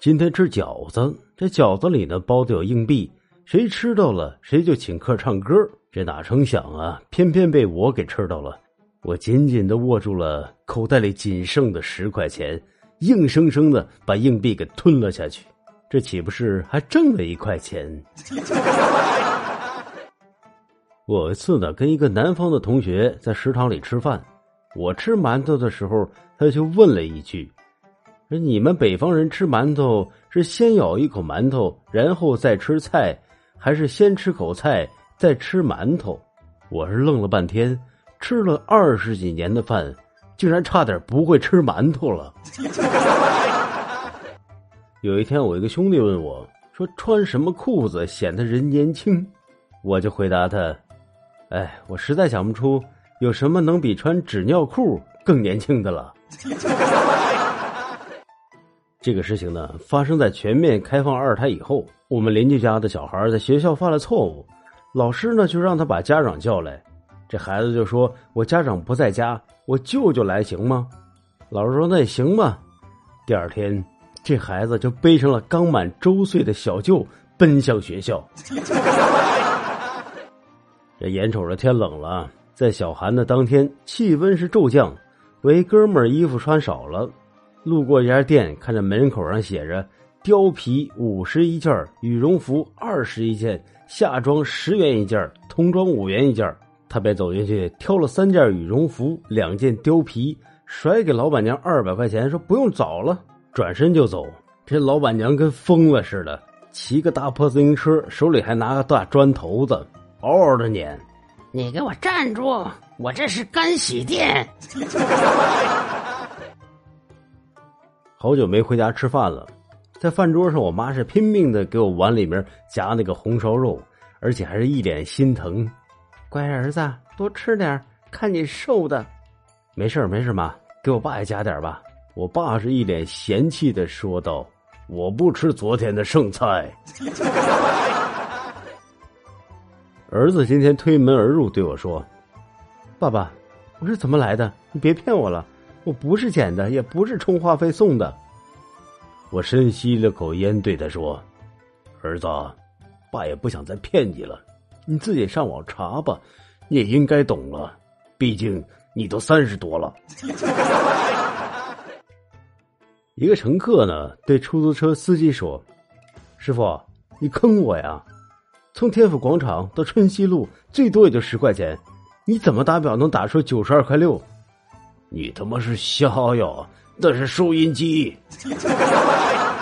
今天吃饺子，这饺子里呢包的有硬币，谁吃到了谁就请客唱歌。这哪成想啊，偏偏被我给吃到了。我紧紧的握住了口袋里仅剩的十块钱，硬生生的把硬币给吞了下去。这岂不是还挣了一块钱？我有一次呢，跟一个南方的同学在食堂里吃饭，我吃馒头的时候，他就问了一句：“说你们北方人吃馒头是先咬一口馒头，然后再吃菜，还是先吃口菜再吃馒头？”我是愣了半天，吃了二十几年的饭，竟然差点不会吃馒头了。有一天，我一个兄弟问我说：“穿什么裤子显得人年轻？”我就回答他。哎，我实在想不出有什么能比穿纸尿裤更年轻的了。这个事情呢，发生在全面开放二胎以后。我们邻居家的小孩在学校犯了错误，老师呢就让他把家长叫来。这孩子就说：“我家长不在家，我舅舅来行吗？”老师说：“那也行吧。”第二天，这孩子就背上了刚满周岁的小舅，奔向学校。这眼瞅着天冷了，在小寒的当天，气温是骤降。我一哥们儿衣服穿少了，路过一家店，看着门口上写着“貂皮五十一件，羽绒服二十一件，夏装十元一件，童装五元一件”。他便走进去挑了三件羽绒服，两件貂皮，甩给老板娘二百块钱，说不用找了，转身就走。这老板娘跟疯了似的，骑个大破自行车，手里还拿个大砖头子。嗷嗷的撵，你给我站住！我这是干洗店。好久没回家吃饭了，在饭桌上，我妈是拼命的给我碗里面夹那个红烧肉，而且还是一脸心疼。乖儿子，多吃点，看你瘦的。没事没事妈，给我爸也夹点吧。我爸是一脸嫌弃的说道：“我不吃昨天的剩菜。”儿子今天推门而入，对我说：“爸爸，我是怎么来的？你别骗我了，我不是捡的，也不是充话费送的。”我深吸了口烟，对他说：“儿子，爸也不想再骗你了，你自己上网查吧，你也应该懂了，毕竟你都三十多了。”一个乘客呢，对出租车司机说：“师傅，你坑我呀！”从天府广场到春熙路，最多也就十块钱，你怎么打表能打出九十二块六？你他妈是瞎呀！那是收音机。